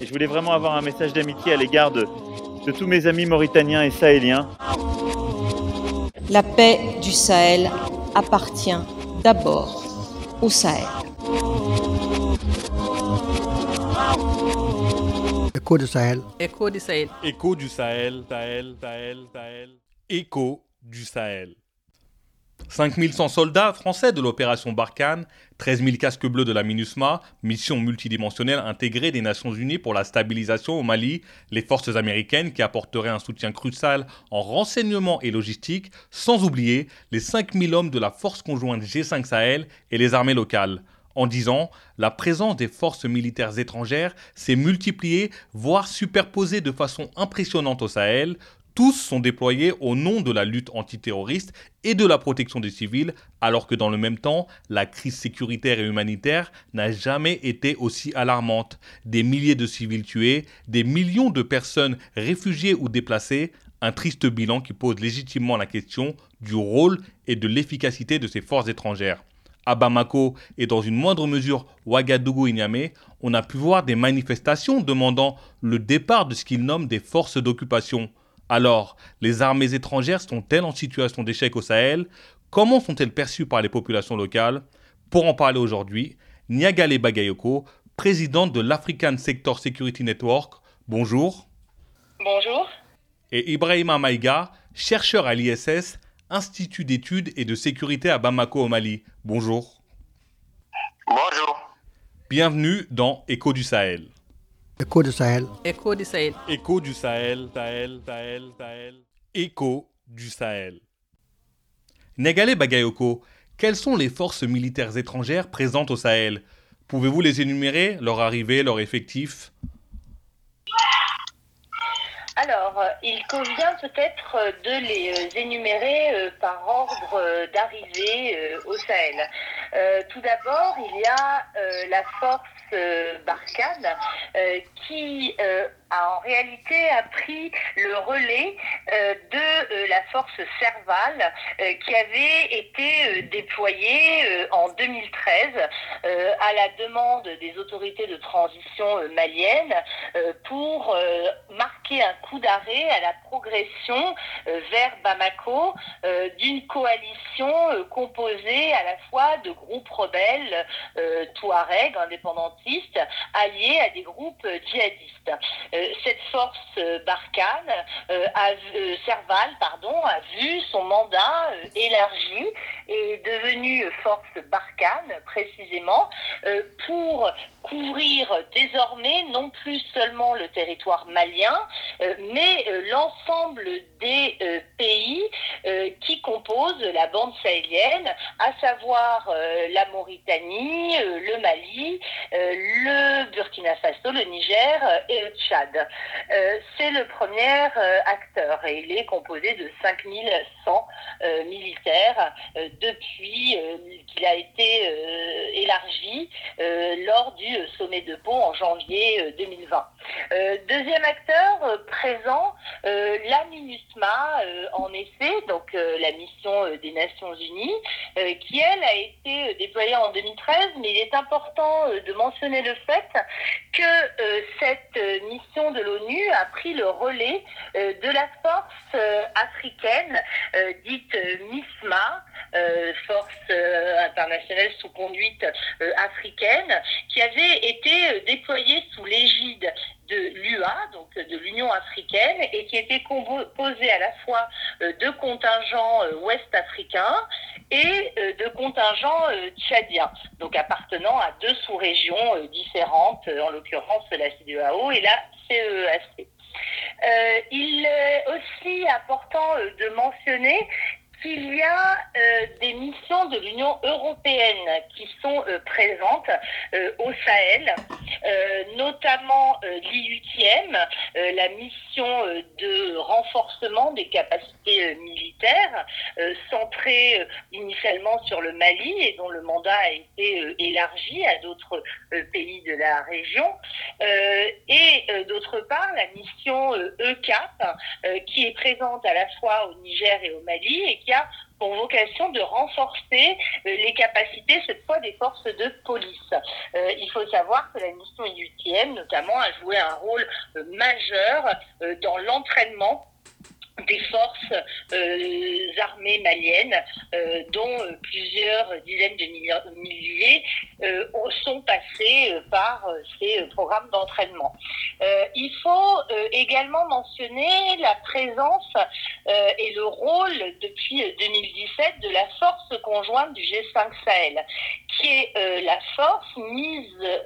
Et je voulais vraiment avoir un message d'amitié à l'égard de, de tous mes amis mauritaniens et sahéliens. La paix du Sahel appartient d'abord au Sahel. Écho du Sahel. Écho du Sahel. Écho du Sahel, Sahel, Sahel, Sahel. Écho du Sahel. 5100 soldats français de l'opération Barkhane, 13 000 casques bleus de la MINUSMA, mission multidimensionnelle intégrée des Nations Unies pour la stabilisation au Mali, les forces américaines qui apporteraient un soutien crucial en renseignement et logistique, sans oublier les 5000 hommes de la force conjointe G5 Sahel et les armées locales. En 10 ans, la présence des forces militaires étrangères s'est multipliée, voire superposée de façon impressionnante au Sahel, tous sont déployés au nom de la lutte antiterroriste et de la protection des civils, alors que dans le même temps, la crise sécuritaire et humanitaire n'a jamais été aussi alarmante. Des milliers de civils tués, des millions de personnes réfugiées ou déplacées, un triste bilan qui pose légitimement la question du rôle et de l'efficacité de ces forces étrangères. À Bamako et dans une moindre mesure Ouagadougou et on a pu voir des manifestations demandant le départ de ce qu'ils nomment des forces d'occupation. Alors, les armées étrangères sont-elles en situation d'échec au Sahel? Comment sont-elles perçues par les populations locales? Pour en parler aujourd'hui, Niagale Bagayoko, présidente de l'African Sector Security Network, bonjour. Bonjour. Et Ibrahima Maïga, chercheur à l'ISS, Institut d'études et de sécurité à Bamako au Mali. Bonjour. Bonjour. Bienvenue dans Écho du Sahel. Écho du Sahel. Écho du Sahel. Écho du Sahel, Sahel, Sahel, Sahel. Écho du Sahel. Negale Bagayoko, quelles sont les forces militaires étrangères présentes au Sahel? Pouvez-vous les énumérer, leur arrivée, leur effectif? Alors, euh, il convient peut-être euh, de les euh, énumérer par ordre d'arrivée au Sahel. Tout d'abord, il y a la force Barkhane qui a en réalité a pris le relais de la force Serval qui avait été déployée en 2013 à la demande des autorités de transition maliennes pour marquer un coup d'arrêt à la progression euh, vers Bamako euh, d'une coalition euh, composée à la fois de groupes rebelles touaregs indépendantistes alliés à des groupes djihadistes. Cette force Barkhane, a, Serval, pardon, a vu son mandat élargi et est devenu force Barkhane précisément pour couvrir désormais non plus seulement le territoire malien, euh, mais euh, l'ensemble des euh, pays qui composent la bande sahélienne, à savoir la Mauritanie, le Mali, le Burkina Faso, le Niger et le Tchad. C'est le premier acteur et il est composé de 5100 militaires depuis qu'il a été élargi lors du sommet de Pau en janvier 2020. deuxième acteur présent euh, la MINUSMA, euh, en effet, donc euh, la mission des Nations Unies, qui elle a été déployée en 2013, mais il est important de mentionner le fait que cette mission de l'ONU a pris le relais de la force africaine dite MISMA, force internationale sous conduite africaine, qui avait été déployée sous l'égide de l'UA, donc de l'Union africaine, et qui était composée à la fois euh, de contingents euh, ouest-africains et euh, de contingents tchadiens, donc appartenant à deux sous-régions différentes, en l'occurrence la CDAO et la CEAC. E il est aussi important de mentionner qu'il y a euh, de l'Union européenne qui sont euh, présentes euh, au Sahel, notamment l'IUTM, la mission de renforcement des capacités militaires militaire centré initialement sur le Mali et dont le mandat a été élargi à d'autres pays de la région. et d'autre part, la mission ECAP, qui est présente à la fois au Niger et au Mali et qui a vocation de renforcer euh, les capacités, cette fois, des forces de police. Euh, il faut savoir que la mission IUTM, notamment, a joué un rôle euh, majeur dans l'entraînement des forces armées maliennes, dont plusieurs dizaines de milliers sont passés par ces programmes d'entraînement. il faut également mentionner la présence et le rôle depuis 2017 de la force conjointe du G5 Sahel, qui est la force mise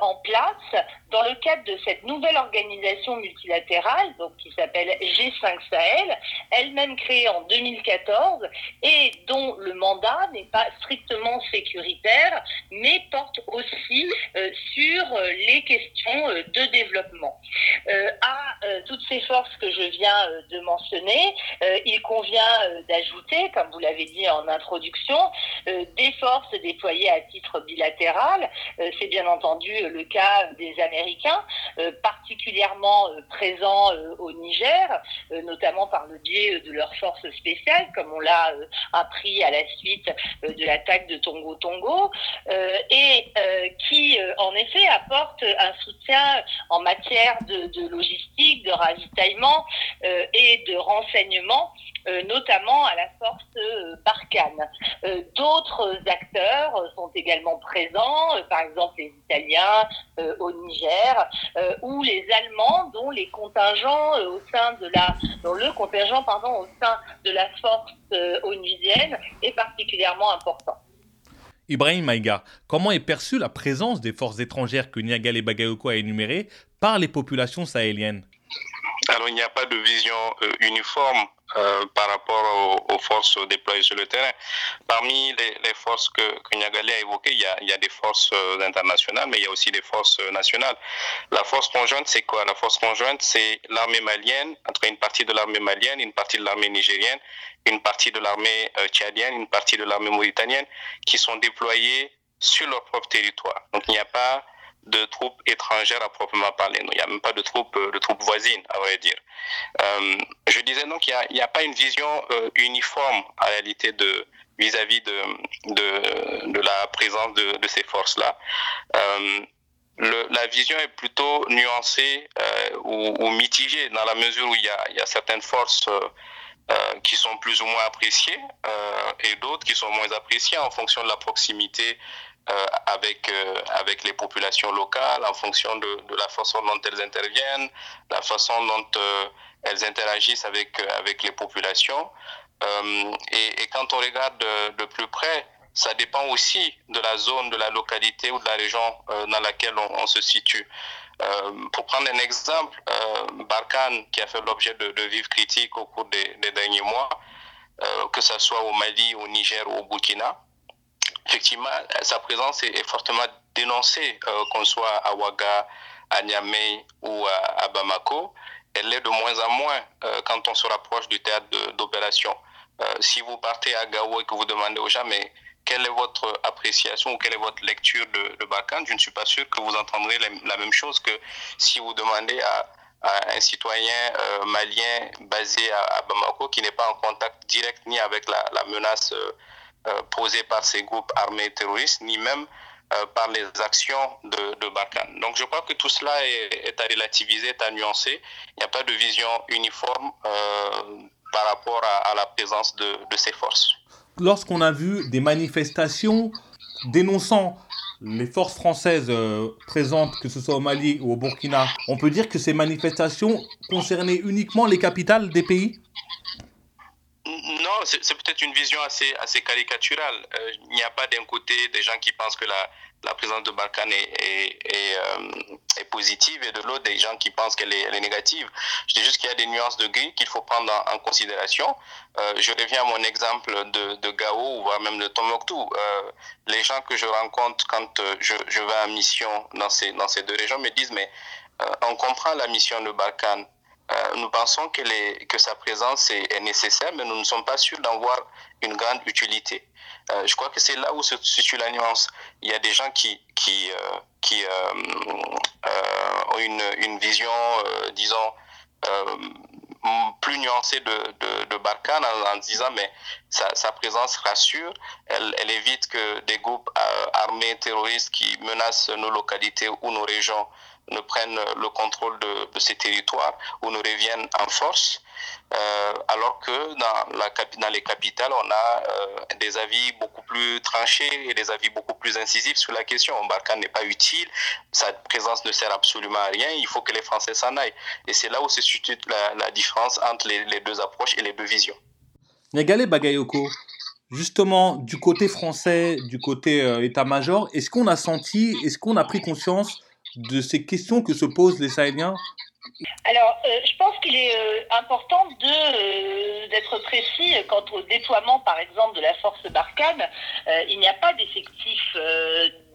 en place dans le cadre de cette nouvelle organisation multilatérale, donc qui s'appelle G5 Sahel, elle-même créée en 2014 et dont le mandat n'est pas strictement sécuritaire, mais porte aussi euh, sur les questions euh, de développement. Euh, à toutes ces forces que je viens de mentionner, il convient d'ajouter, comme vous l'avez dit en introduction, des forces déployées à titre bilatéral. C'est bien entendu le cas des Américains euh, particulièrement euh, présents euh, au Niger, notamment par le biais de leurs forces spéciales, comme on l'a appris à la suite de l'attaque de Tongo Tongo, et qui en effet apportent un soutien en matière de logistique, de ravitaillement et de renseignement euh, notamment à la force euh, Barkhane. Euh, d'autres acteurs sont également présents, par exemple les Italiens au Niger ou les Allemands dont les contingents au sein de la, dont le contingent au sein de la force onusienne est particulièrement important. Ibrahim Maïga, comment est perçue la présence des forces étrangères que Niagale Bagayoko a énumérées par les populations sahéliennes? Alors il n'y a pas de vision uniforme euh, par rapport aux, forces déployées sur le terrain. Parmi les, forces que, que a évoquées, il y a, il y a des forces euh, internationales, mais il y a aussi des forces euh, nationales. La force conjointe, c'est quoi? La force conjointe, c'est l'armée malienne, entre une partie de l'armée malienne, une partie de l'armée nigérienne, une partie de l'armée tchadienne, une partie de l'armée mauritanienne, qui sont déployées sur leur propre territoire. Donc il n'y a pas de troupes étrangères à proprement parler. Il n'y a même pas de troupes, euh, de troupes voisines, à vrai dire. Euh, je disais donc qu'il n'y a, pas une vision euh, uniforme, en réalité, de vis-à-vis de, de, la présence de, ces forces-là. la vision est plutôt nuancée ou, mitigée dans la mesure où il y a, il y a certaines forces qui sont plus ou moins appréciées et d'autres qui sont moins appréciées en fonction de la proximité euh, avec, euh, avec les populations locales en fonction de, de, la façon dont elles interviennent, la façon dont euh, elles interagissent avec, avec les populations. Et, et, quand on regarde de, de, plus près, ça dépend aussi de la zone, de la localité ou de la région dans laquelle on, se situe. Euh, pour prendre un exemple, euh, Barkhane, qui a fait l'objet de, de vives critiques au cours des, des derniers mois, euh, que ce soit au Mali, au Niger ou au Burkina, effectivement, sa présence est, fortement dénoncée, euh, qu'on soit à Ouaga, à Niamey ou à, Bamako. Elle l'est de moins en moins euh, quand on se rapproche du théâtre d'opération. Euh, si vous partez à Gao et que vous demandez aux gens, mais quelle est votre appréciation ou quelle est votre lecture de, de je ne suis pas sûr que vous entendrez la, même chose que si vous demandez à, un citoyen malien basé à, Bamako qui n'est pas en contact direct ni avec la, menace euh, posées par ces groupes armés terroristes, ni même euh, par les actions de, de Barkhane. Donc je crois que tout cela est, à relativiser, est à nuancer. Il n'y a pas de vision uniforme euh, par rapport à, la présence de ces forces. Lorsqu'on a vu des manifestations dénonçant les forces françaises présentes, que ce soit au Mali ou au Burkina, on peut dire que ces manifestations concernaient uniquement les capitales des pays? C'est peut-être une vision assez, assez caricaturale. Euh, il n'y a pas d'un côté des gens qui pensent que la, la présence de Barkhane est, euh, est, positive et de l'autre des gens qui pensent qu'elle est, négative. Je dis juste qu'il y a des nuances de gris qu'il faut prendre en, considération. Euh, je reviens à mon exemple de, de Gao ou voire même de Tombouctou. Les gens que je rencontre quand je, je vais en mission dans ces, dans ces deux régions me disent mais on comprend la mission de Barkhane nous pensons que, les, que sa présence est, est, nécessaire, mais nous ne sommes pas sûrs d'en voir une grande utilité. je crois que c'est là où se situe la nuance. Il y a des gens qui, qui, qui ont une, une vision, disons, plus nuancée de, de, Barkhane en, disant mais sa, présence rassure, elle, évite que des groupes armés terroristes qui menacent nos localités ou nos régions ne prennent le contrôle de, de ces territoires ou nous reviennent en force. Euh, alors que dans, les capitales, on a euh, des avis beaucoup plus tranchés et des avis beaucoup plus incisifs sur la question. Barkhane n'est pas utile, sa présence ne sert absolument à rien, il faut que les Français s'en aillent. Et c'est là où se situe la, différence entre les, les, deux approches et les deux visions. Nagale Bagayoko, justement, du côté français, du côté euh, état-major, est-ce qu'on a senti, est-ce qu'on a pris conscience de ces questions que se posent les Sahéliens alors, euh, je pense qu'il est euh, important de d'être précis quant au déploiement, par exemple, de la force Barkhane. Euh, il n'y a pas d'effectifs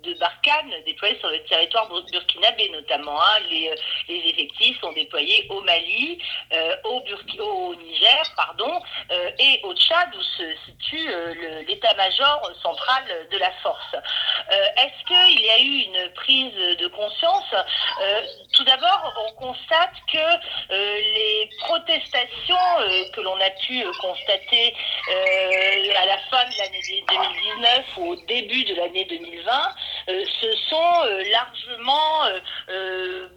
de Barkhane déployés sur le territoire burkinabé notamment. Hein. Les, les, effectifs sont déployés au Mali, euh, au, Niger pardon, euh, et au Tchad où se situe euh, l'état-major central de la force. Est-ce qu'il y a eu une prise de conscience? Tout d'abord, on constate que les protestations que l'on a pu constater à la fin de l'année 2019 ou au début de l'année 2020 euh, se sont euh, largement euh,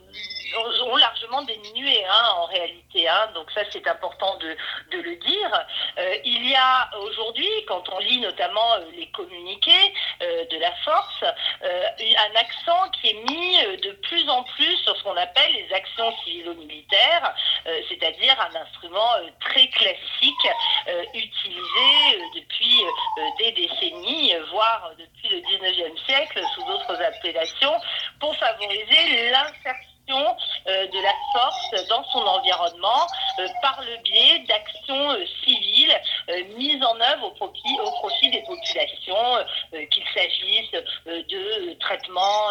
ont largement diminué hein, en réalité. Hein, donc ça c'est important de, le dire. Euh, il y a aujourd'hui, quand on lit notamment euh, les communiqués euh, de la force, un accent qui est mis de plus en plus sur ce qu'on appelle les actions civilo-militaires, c'est-à-dire un instrument très classique utilisé depuis des décennies, voire depuis le 19e siècle sous d'autres appellations, pour favoriser l'insertion euh, de la force dans son environnement euh, par le biais d'actions euh, civiles mises en œuvre au profit, des populations, qu'il s'agisse de traitements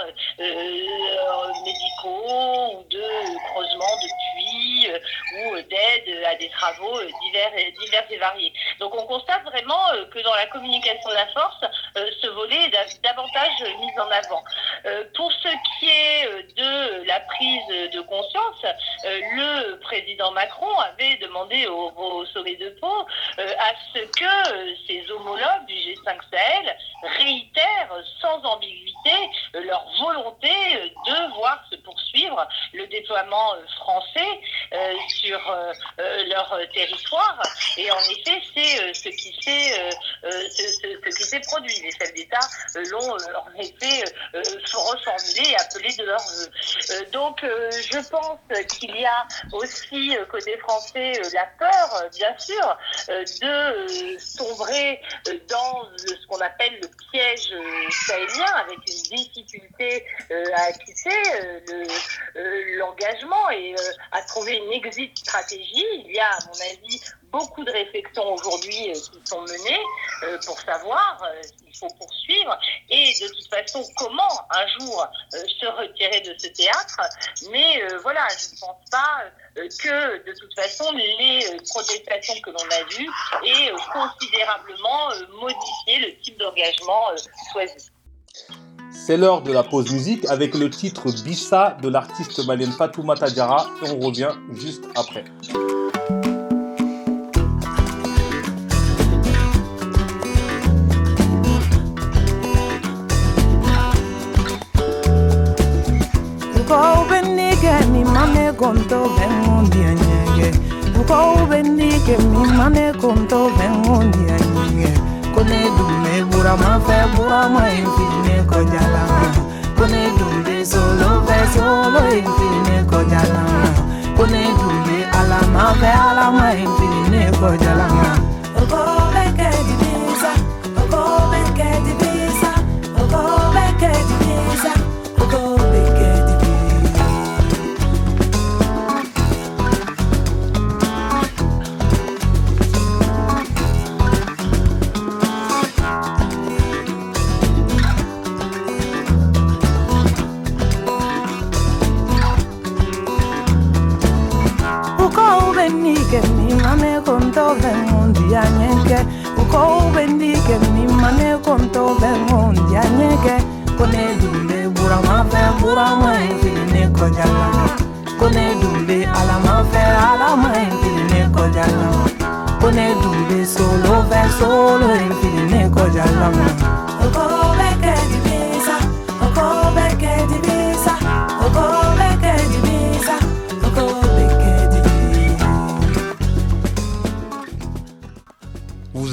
médicaux ou de creusement de puits ou d'aide à des travaux divers, divers et variés. Donc on constate vraiment que dans la communication de la force, ce volet est davantage mis de Pau euh, à ce que euh, ses homologues du G5 Sahel réitèrent sans ambiguïté leur volonté de voir se poursuivre le déploiement français sur leur territoire. Et en effet, c'est ce qui s'est ce, qui s'est produit. Les chefs d'État l'ont en effet reformulé et appelé de leur vœu. donc je pense qu'il y a aussi euh, côté français euh, la peur, euh, bien sûr, de sombrer dans ce qu'on appelle le piège sahélien, avec une difficulté à quitter l'engagement et à trouver une exit stratégie. Il y a, à mon avis, beaucoup de réflexions aujourd'hui qui sont menées pour savoir s'il faut poursuivre et de toute façon comment un jour se retirer de ce théâtre. Mais voilà, je ne pense pas que de toute façon les protestations que l'on a vues aient considérablement modifié le type d'engagement choisi. C'est l'heure de la pause musique avec le titre Bissa de l'artiste malienne Fatoumata Diarra et on revient juste après. uko kone dume bura ma fe bura ma infine ko jalama kone dume solo fe solo e infine ko jalama kone dume ala ma fe ala ma infine ko jalama Oko beke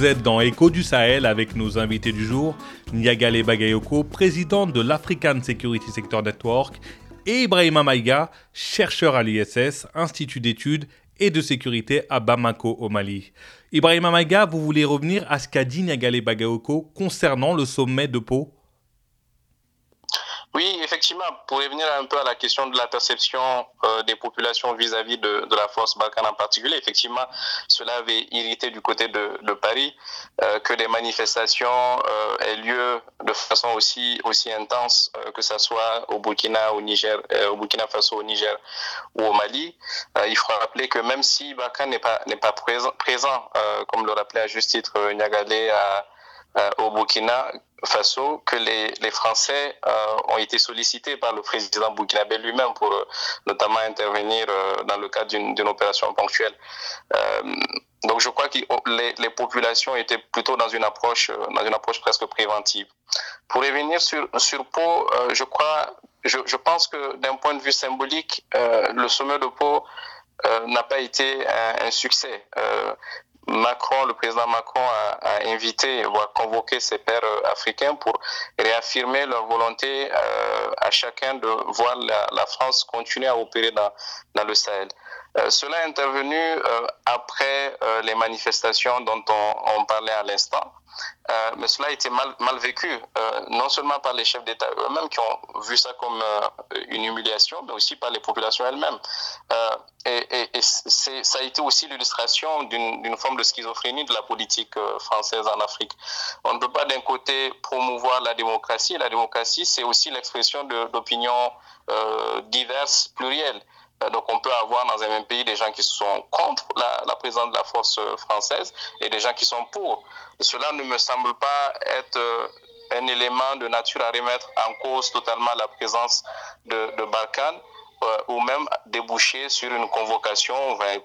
Vous êtes dans Écho du Sahel avec nos invités du jour, Niagale Bagayoko, présidente de l'African Security Sector Network, et Ibrahima Maïga, chercheur à l'ISS, Institut d'études et de sécurité à Bamako au Mali. Ibrahima Maïga, vous voulez revenir à ce qu'a dit Niagale Bagayoko concernant le sommet de Pau? Oui, effectivement, pour revenir un peu à la question de la perception euh, des populations vis-à-vis de, de la force Balkan en particulier, effectivement, cela avait irrité du côté de, de Paris euh, que des manifestations euh, aient lieu de façon aussi aussi intense, euh, que ce soit au Burkina, au Niger, euh, au Burkina Faso, au Niger ou au Mali. Euh, il faut rappeler que même si Balkan n'est pas n'est pas présent, présent comme le rappelait à juste titre Niagalé à au Burkina Faso que les, les Français euh, ont été sollicités par le président burkinabé lui-même pour euh, notamment intervenir euh, dans le cadre d'une opération ponctuelle. Euh, donc je crois que les, les populations étaient plutôt dans une approche euh, dans une approche presque préventive. Pour revenir sur sur Pau, euh, je crois je, je pense que d'un point de vue symbolique, euh, le sommet de Pau euh, n'a pas été un, un succès. Macron, le président Macron a, invité ou a convoqué ses pairs euh, africains pour réaffirmer leur volonté euh, à chacun de voir la, la, France continuer à opérer dans, dans le Sahel. Euh, cela est intervenu euh, après euh, les manifestations dont on, parlait à l'instant, mais cela a été mal, vécu, non seulement par les chefs d'État eux-mêmes qui ont vu ça comme une humiliation, mais aussi par les populations elles-mêmes. et, et ça a été aussi l'illustration d'une forme de schizophrénie de la politique française en Afrique. On ne peut pas d'un côté promouvoir la démocratie, la démocratie c'est aussi l'expression d'opinions diverses, plurielles. Donc on peut avoir dans un même pays des gens qui sont contre la, présence de la force française et des gens qui sont pour. Cela ne me semble pas être un élément de nature à remettre en cause totalement la présence de, de ou même déboucher sur une convocation,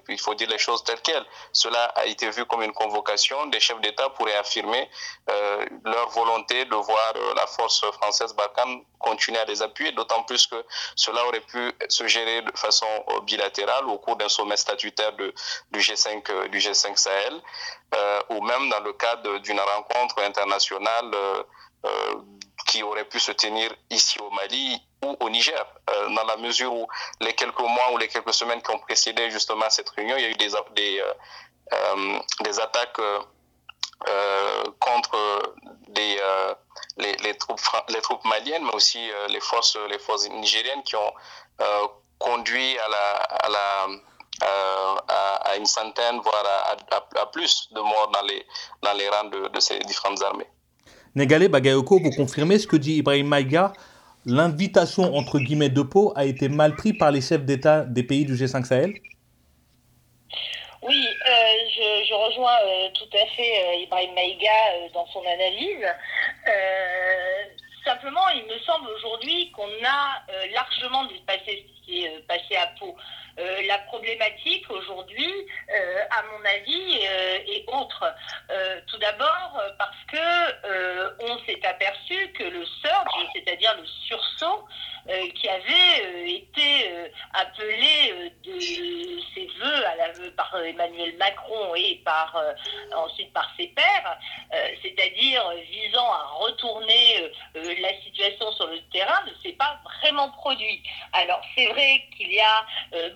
il faut dire les choses telles quelles. Cela a été vu comme une convocation des chefs d'État pour réaffirmer euh, leur volonté de voir euh, la force française Balkan continuer à les appuyer, d'autant plus que cela aurait pu se gérer de façon bilatérale au cours d'un sommet statutaire du, G5, du G5 Sahel, euh, ou même dans le cadre d'une rencontre internationale qui aurait pu se tenir ici au Mali ou au Niger, euh, dans la mesure où les quelques mois ou les quelques semaines qui ont précédé justement cette réunion, il y a eu des, des, euh, des attaques euh, contre les, les, troupes, les troupes maliennes, mais aussi les, forces, les forces nigériennes qui ont conduit à la, à une centaine, voire à, plus de morts dans les, dans les rangs de ces différentes armées. Negale Bagayoko, vous confirmez ce que dit Ibrahim Maïga L'invitation entre guillemets de Pau a été mal prise par les chefs d'État des pays du G5 Sahel Oui, euh, je, je, rejoins euh, tout à fait euh, Ibrahim Maïga dans son analyse. simplement, il me semble aujourd'hui qu'on a largement dépassé ce qui est passé à Pau. Euh, la problématique aujourd'hui, euh, à mon avis, euh, est autre. tout d'abord parce que on s'est aperçu que le surge, c'est-à-dire le sursaut, qui avait été appelé de ses voeux à la, par Emmanuel Macron et par ensuite par ses pairs, c'est-à-dire visant à retourner la situation sur le terrain, ne s'est pas vraiment produit. Alors c'est vrai qu'il y a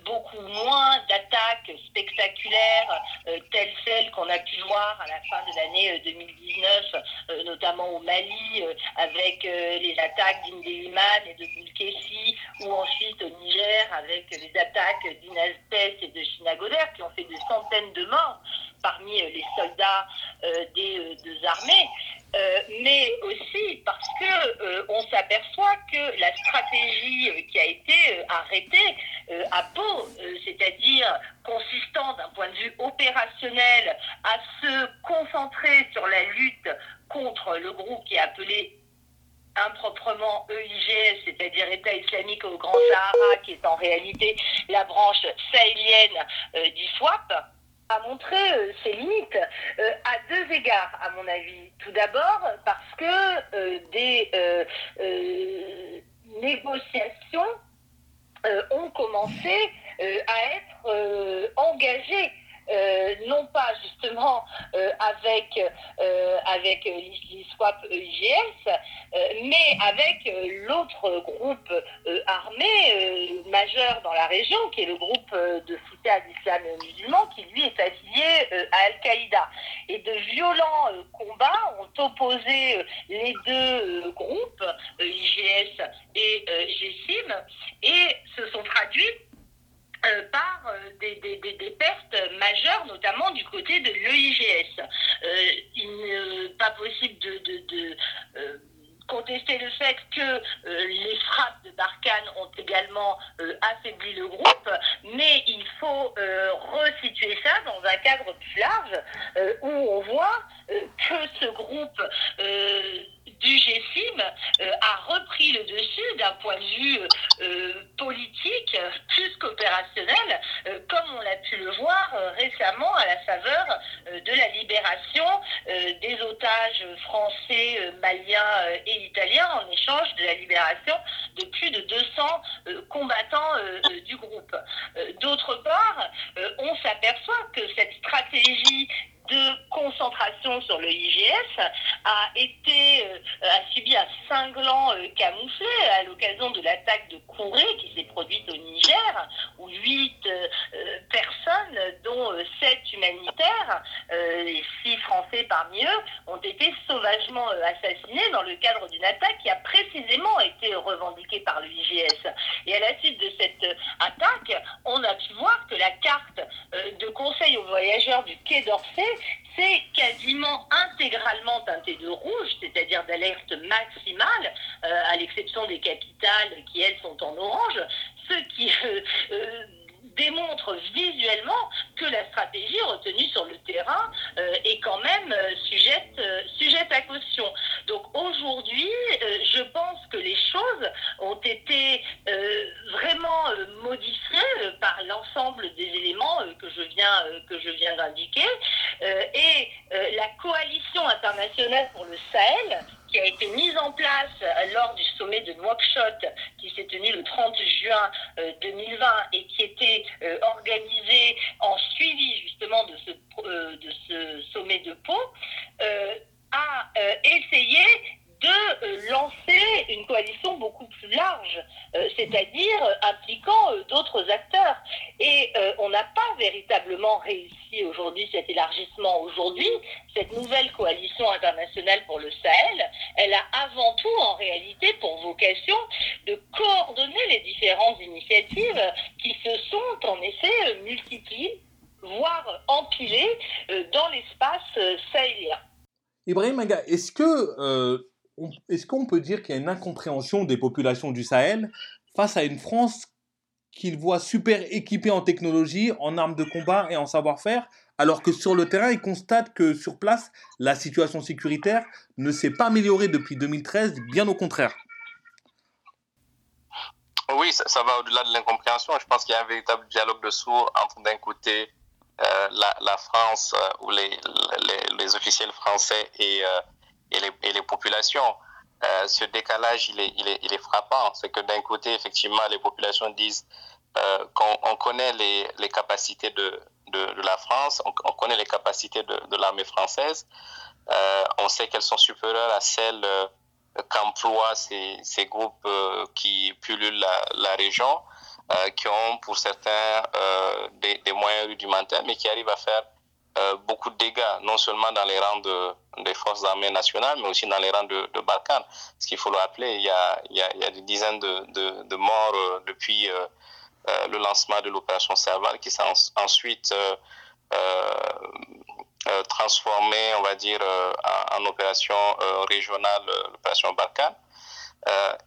beaucoup moins d'attaques spectaculaires euh, telles celles qu'on a pu voir à la fin de l'année 2019, euh, notamment au Mali, euh, avec les attaques d'Indéliman et de Boulkessi, ou ensuite au Niger avec les attaques d'Inastes et de Chinagoder, qui ont fait des centaines de morts parmi les soldats des deux armées. Euh, mais aussi parce que euh, on s'aperçoit que la stratégie qui a été euh, arrêtée à Pau, c'est-à-dire consistant d'un point de vue opérationnel à se concentrer sur la lutte contre le groupe qui est appelé improprement EIGS, c'est-à-dire État islamique au Grand Sahara, qui est en réalité la branche sahélienne euh, d'ISWAP, a montré euh, ses limites euh, à deux égards, à mon avis. Tout d'abord parce que euh, des négociations ont commencé à être engagées. Euh, non pas justement euh, avec, euh, avec l'ISWAP EIGS, euh, mais avec l'autre groupe armé majeur dans la région, qui est le groupe de soutien à musulman, qui lui est affilié à Al-Qaïda. Et de violents combats ont opposé les deux groupes, IGS et GSIM, et se sont traduits euh, par euh, des, pertes majeures, notamment du côté de l'EIGS. Euh, il n'est pas possible de, de- contester le fait que les frappes de Barkhane ont également affaibli le groupe, mais il faut resituer ça dans un cadre plus large où on voit que ce groupe du GSIM euh, a repris le dessus d'un point de vue euh, politique euh, plus qu'opérationnel, comme on l'a pu le voir récemment à la faveur de la libération des otages français, maliens et italiens en échange de la libération de plus de 200 euh, combattants du groupe. D'autre part, on s'aperçoit que cette stratégie de concentration sur le IGS a été euh, a subi un cinglant euh, camouflé à l'occasion de l'attaque de Kouré qui s'est produite au Niger où huit euh, personnes dont sept humanitaires et six français parmi eux ont été sauvagement assassinés dans le cadre d'une attaque qui a précisément été revendiquée par le IGS et à la suite de cette attaque on a pu voir que la carte de conseil aux voyageurs du Quai d'Orsay c'est quasiment intégralement teinté de rouge, c'est-à-dire d'alerte maximale, euh, à l'exception des capitales qui, elles, sont en orange, ce qui euh, euh, démontre visuellement que la stratégie retenue sur le terrain euh, est quand même euh, sujette, euh, sujette à caution. Donc aujourd'hui, je pense que les choses ont été vraiment modifiées par l'ensemble des éléments que je viens, d'indiquer. Et la coalition internationale pour le Sahel, qui a été mise en place euh, lors du sommet de Nouakchott, qui s'est tenu le 30 juin euh, 2020 et qui était euh, organisé en suivi justement de ce, euh, de ce sommet de Pau, euh, a euh, essayé de euh, lancer une coalition beaucoup plus large, euh, c'est-à-dire euh, impliquant d'autres acteurs. Et on n'a pas véritablement réussi aujourd'hui cet élargissement. Aujourd'hui, cette nouvelle coalition internationale pour le Sahel, elle a avant tout en réalité pour vocation de coordonner les différentes initiatives qui se sont en effet multipliées, voire empilées dans l'espace sahélien. Ibrahim Maga, est-ce que est-ce qu'on peut dire qu'il y a une incompréhension des populations du Sahel face à une France qu'ils voient super équipée en technologie, en armes de combat et en savoir-faire, alors que sur le terrain, ils constatent que sur place, la situation sécuritaire ne s'est pas améliorée depuis 2013, bien au contraire? Oui, ça, va au-delà de l'incompréhension. Je pense qu'il y a un véritable dialogue de sourds entre d'un côté euh, la, France euh, ou les officiels français et, euh, et, les, populations. Euh, ce décalage, il est, il est, frappant. C'est que d'un côté, effectivement, les populations disent euh, qu'on on connaît les, les capacités de, de, la France, on, on connaît les capacités de, l'armée française, euh, on sait qu'elles sont supérieures à celles qu'emploient ces, ces groupes qui pullulent la, région, qui ont pour certains des moyens rudimentaires, mais qui arrivent à faire euh, beaucoup de dégâts, non seulement dans les rangs de, des forces armées nationales, mais aussi dans les rangs de, de Balkans. Ce qu'il faut le rappeler, il y a, il y a, des dizaines de, de, morts euh, depuis euh, le lancement de l'opération Serval, qui s'est en- ensuite transformée, on va dire, en, opération régionale, l'opération Balkan.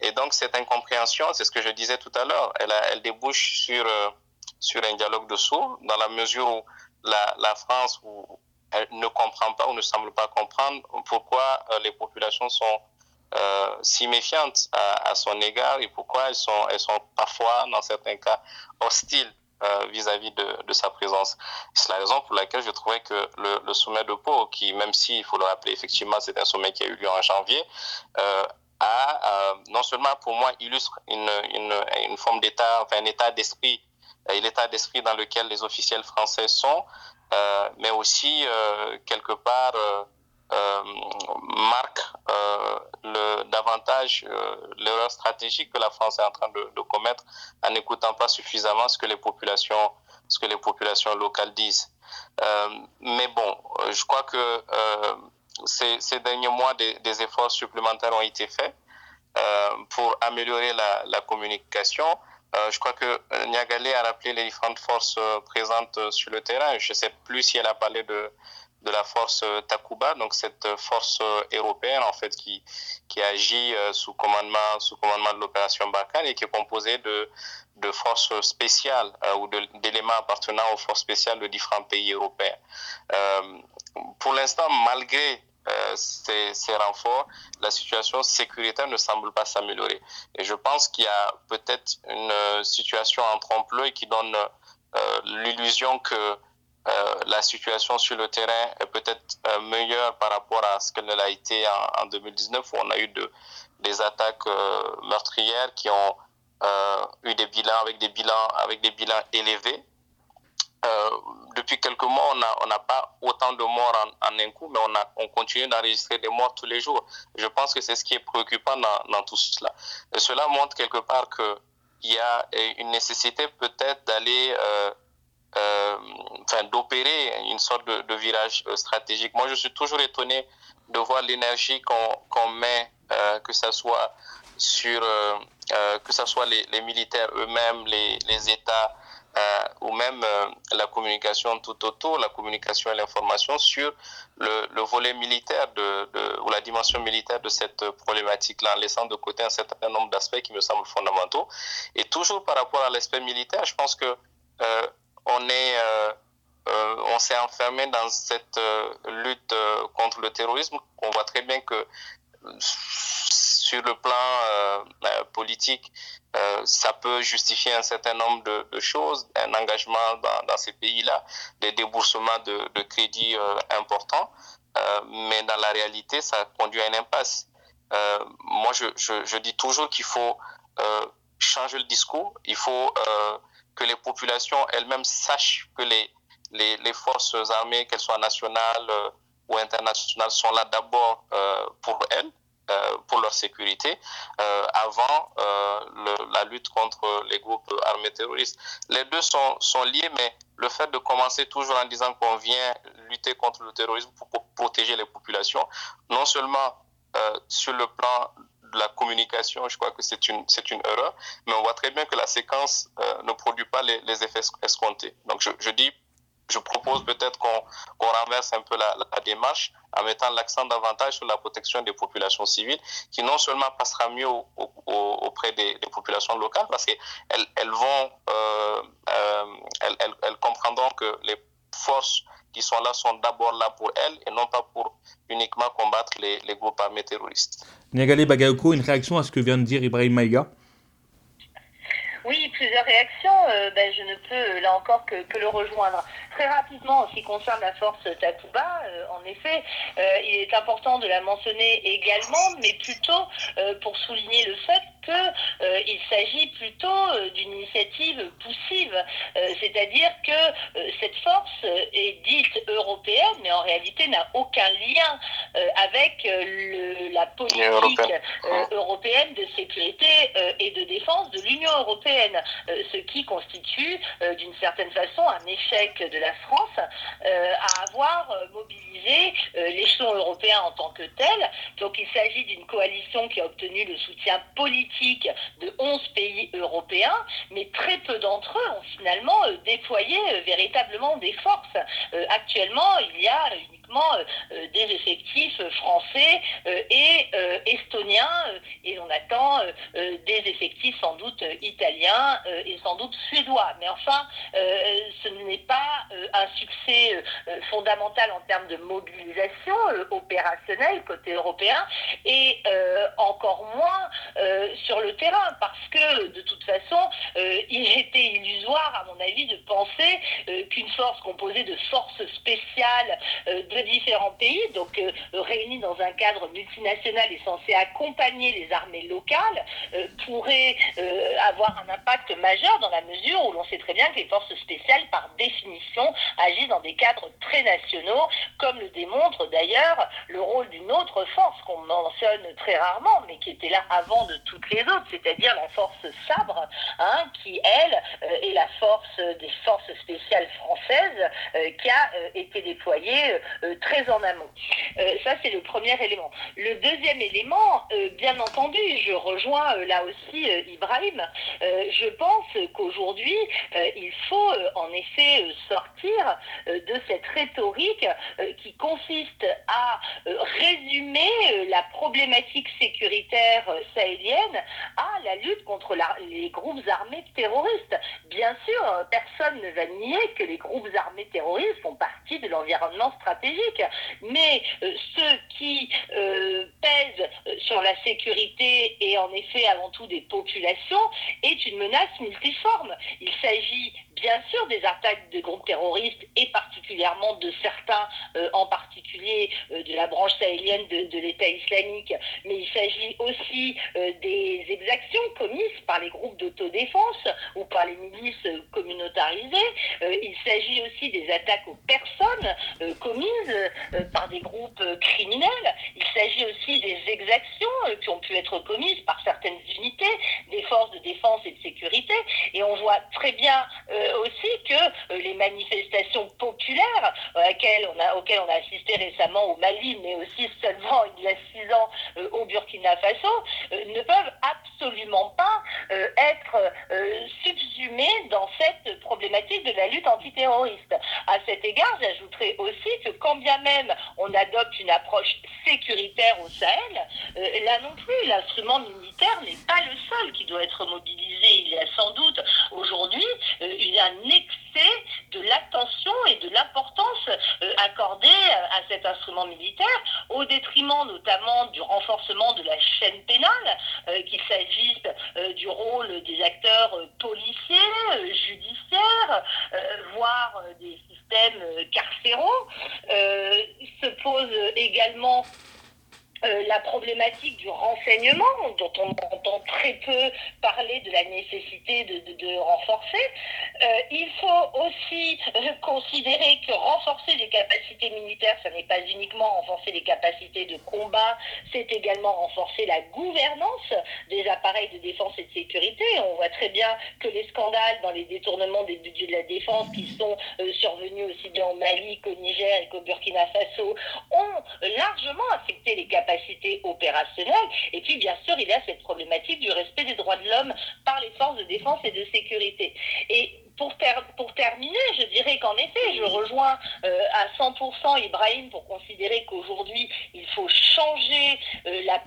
Et donc cette incompréhension, c'est ce que je disais tout à l'heure, elle, elle débouche sur sur un dialogue de sourds, dans la mesure où la, France ne comprend pas ou ne semble pas comprendre pourquoi les populations sont euh, si méfiantes à, son égard et pourquoi elles sont, elles sont parfois, dans certains cas, hostiles euh, vis-à-vis de, sa présence. C'est la raison pour laquelle je trouvais que le, sommet de Pau, qui, même si, il faut le rappeler, effectivement, c'est un sommet qui a eu lieu en janvier, euh, a, euh, non seulement pour moi illustre une, une, une forme d'état, enfin un état d'esprit, euh, l'état d'esprit dans lequel les officiels français sont, euh, mais aussi quelque part euh, marque euh, le, davantage euh, l'erreur stratégique que la France est en train de, de commettre en n'écoutant pas suffisamment ce que les populations ce que les populations locales disent. Euh, mais bon, je crois que euh, ces, ces, derniers mois, des, des, efforts supplémentaires ont été faits euh, pour améliorer la, la communication. Je crois que Niagalé a rappelé les différentes forces présentes sur le terrain. Je ne sais plus si elle a parlé de, de la force Takuba, donc cette force européenne en fait qui, qui agit sous commandement, sous commandement de l'opération Barkhane et qui est composée de, de forces spéciales euh, ou d'éléments appartenant aux forces spéciales de différents pays européens. Euh, pour l'instant, malgré euh, ces, ces, renforts, la situation sécuritaire ne semble pas s'améliorer. Et je pense qu'il y a peut-être une situation en trompe-l'œil qui donne l'illusion que euh, la situation sur le terrain est peut-être euh, meilleure par rapport à ce qu'elle a été en, en, 2019 où on a eu de, des attaques euh, meurtrières qui ont eu des bilans avec des bilans avec des bilans élevés. Depuis quelques mois, on n'a pas autant de morts en, un coup, mais on, continue d'enregistrer des morts tous les jours. Je pense que c'est ce qui est préoccupant dans, tout cela. Et cela montre quelque part qu'il y a une nécessité peut-être d'aller euh, euh, enfin, d'opérer une sorte de, virage stratégique. Moi, je suis toujours étonné de voir l'énergie qu'on qu met, euh, que ce soit sur, euh, que ce soit les, militaires eux-mêmes, les, États, ou même la communication tout autour, la communication et l'information sur le, le, volet militaire de, ou la dimension militaire de cette problématique-là, en laissant de côté un certain nombre d'aspects qui me semblent fondamentaux. Et toujours par rapport à l'aspect militaire, je pense que euh, on est euh, euh, on s'est enfermé dans cette euh, lutte contre le terrorisme. On voit très bien que sur le plan politique, ça peut justifier un certain nombre de, choses, un engagement dans, ces pays-là, des déboursements de, de crédits importants, mais dans la réalité, ça conduit à une impasse. moi, je, dis toujours qu'il faut changer le discours, il faut que les populations elles-mêmes sachent que les, forces armées, qu'elles soient nationales euh, ou internationales, sont là d'abord euh, pour elles, euh, pour leur sécurité, avant le, la lutte contre les groupes armés terroristes. Les deux sont, liés, mais le fait de commencer toujours en disant qu'on vient lutter contre le terrorisme pour, protéger les populations, non seulement sur le plan de la communication, je crois que c'est une, erreur, mais on voit très bien que la séquence euh, ne produit pas les, effets escomptés. Donc je dis, je propose peut-être qu'on, qu'on renverse un peu la, la, démarche en mettant l'accent davantage sur la protection des populations civiles, qui non seulement passera mieux au, au, auprès des, des, populations locales, parce qu'elles elles vont, euh, euh, elles, elles, elles comprendront que les forces qui sont là sont d'abord là pour elles et non pas pour uniquement combattre les, les groupes armés terroristes. Niagale Bagayoko, une réaction à ce que vient de dire Ibrahim Maïga? Oui, plusieurs réactions. Euh, ben, je ne peux là encore que, le rejoindre. Très rapidement, en ce qui concerne la force Takuba, euh, en effet, euh, il est important de la mentionner également, mais plutôt pour souligner le fait qu'il s'agit plutôt d'une initiative poussive, c'est-à-dire que cette force est dite européenne, mais en réalité n'a aucun lien avec le, la politique européenne de sécurité et de défense de l'Union européenne. Euh, ce qui constitue euh, d'une certaine façon un échec de la France euh, à avoir mobilisé l'échelon européen en tant que tel. Donc il s'agit d'une coalition qui a obtenu le soutien politique de 11 pays européens, mais très peu d'entre eux ont finalement déployé véritablement des forces. actuellement, il y a une uniquement des effectifs français et estoniens, et on attend des effectifs sans doute italiens et sans doute suédois. Mais enfin, ce n'est pas un succès fondamental en termes de mobilisation opérationnelle côté européen, et encore moins sur le terrain, parce que de toute façon, il était illusoire, à mon avis, de penser qu'une force composée de forces spéciales différents pays, donc réunies dans un cadre multinational et censé accompagner les armées locales, pourrait avoir un impact majeur dans la mesure où l'on sait très bien que les forces spéciales, par définition, agissent dans des cadres très nationaux, comme le démontre d'ailleurs le rôle d'une autre force qu'on mentionne très rarement, mais qui était là avant de toutes les autres, c'est-à-dire la force Sabre, hein, qui, elle, est la force des forces spéciales françaiise euh, qui a euh, été déployée euh, très en amont. ça, c'est le premier élément. Le deuxième élément, bien entendu, je rejoins là aussi Ibrahim, je pense qu'aujourd'hui, il faut en effet sortir de cette rhétorique qui consiste à résumer la problématique sécuritaire sahélienne à la lutte contre les groupes armés terroristes. Bien sûr, personne ne va nier que les groupes armés terroristes font partie de l'environnement stratégique. Mais euh, ce qui euh, pèse euh, sur la sécurité et en effet avant tout des populations est une menace multiforme. Il s'agit bien sûr des attaques de groupes terroristes et particulièrement de certains, en particulier de la branche sahélienne de, l'État islamique, mais il s'agit aussi des exactions commises par les groupes d'autodéfense ou par les milices communautarisées. il s'agit aussi des attaques aux personnes euh, commises euh, par des groupes euh, criminels. Il s'agit aussi des exactions qui ont pu être commises par certaines unités des forces de défense et de sécurité. Et on voit très bien aussi que les manifestations populaires auxquelles on, a, auxquelles on a assisté récemment au Mali, mais aussi seulement il y a six ans au Burkina Faso, ne peuvent absolument pas être subsumées dans cette problématique de la lutte antiterroriste. À cet égard, j'ajouterai aussi que quand bien même on adopte une approche sécuritaire au Sahel, euh, là non plus, l'instrument militaire n'est pas le seul qui doit être mobilisé. Il y a sans doute aujourd'hui euh, un excès de l'attention et de l'importance euh, accordée à cet instrument militaire, au détriment notamment du renforcement de la chaîne pénale, qu'il s'agisse du rôle des acteurs policiers, judiciaires, voire des systèmes carcéraux. se pose également euh, la problématique du renseignement, dont on entend très peu parler de la nécessité de, renforcer. Euh, il faut aussi considérer que renforcer les capacités militaires, ce n'est pas uniquement renforcer les capacités de combat, c'est également renforcer la gouvernance des appareils de défense et de sécurité. On voit très bien que les scandales dans les détournements des budgets de la défense qui sont euh, survenus aussi bien au Mali qu'au Niger et qu'au Burkina Faso ont largement affecté les capacités capacité opérationnelle. Et puis, bien sûr, il y a cette problématique du respect des droits de l'homme par les forces de défense et de sécurité. Et pour, pour, terminer, je dirais qu'en effet, je rejoins euh, à 100% Ibrahim pour considérer qu'aujourd'hui, il faut changer euh, la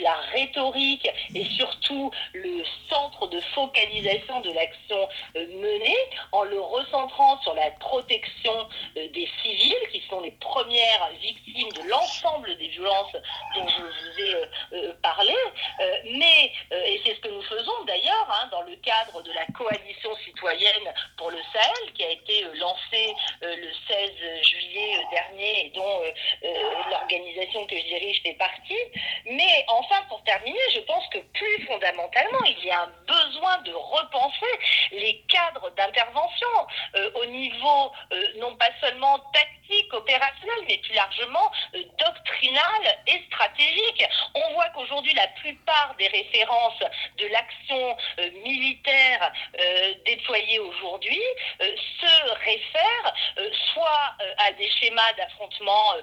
la rhétorique et surtout le centre de focalisation de l'action euh, menée en le recentrant sur la protection des civils qui sont les premières victimes de l'ensemble des violences dont je vous ai parlé. mais, et c'est ce que nous faisons d'ailleurs hein, dans le cadre de la coalition citoyenne pour le Sahel qui a été euh, lancée euh, le 16 juillet euh, dernier et dont l'organisation que je dirige fait partie. Mais enfin, pour terminer, je pense que plus fondamentalement, il y a un besoin de repenser les cadres d'intervention au niveau non pas seulement tactique, opérationnel, mais plus largement doctrinal et stratégique. On voit qu'aujourd'hui, la plupart des références de l'action militaire déployés aujourd'hui se réfèrent soit à des schémas d'affrontement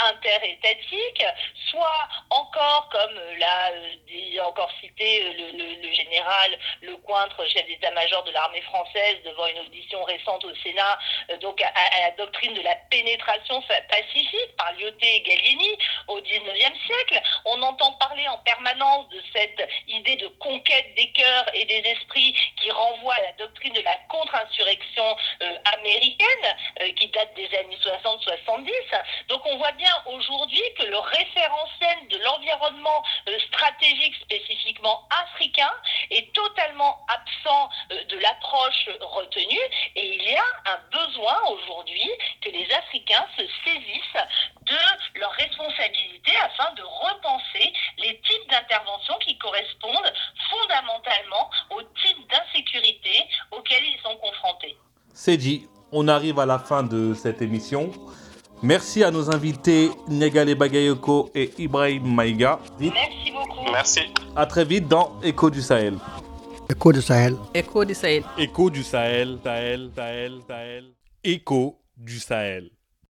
interétatiques, soit encore, comme l'a encore cité le, général Lecointre, chef d'état-major de l'armée française, devant une audition récente au Sénat, donc à, la doctrine de la pénétration pacifique par Lyoté et Gallieni au XIXe siècle. On entend parler en permanence de cette idée de conquête des cœurs et des esprits qui renvoie à la doctrine de la contre-insurrection euh, américaine euh, qui date des années 60-70. Donc on voit bien aujourd'hui que le référentiel de l'environnement euh, stratégique spécifiquement africain est totalement absent de l'approche retenue et il y a un besoin aujourd'hui que les Africains se saisissent de leurs responsabilités afin de repenser les types d'interventions qui correspondent fondamentalement au type d'insécurité auquel ils sont confrontés. C'est dit, on arrive à la fin de cette émission. Merci à nos invités Nyagale Bagayoko et Ibrahim Maïga. Merci beaucoup. Merci. À très vite dans Écho du Sahel. Écho du Sahel. Écho du Sahel. Écho du Sahel, Sahel, Sahel, Sahel. Écho du Sahel.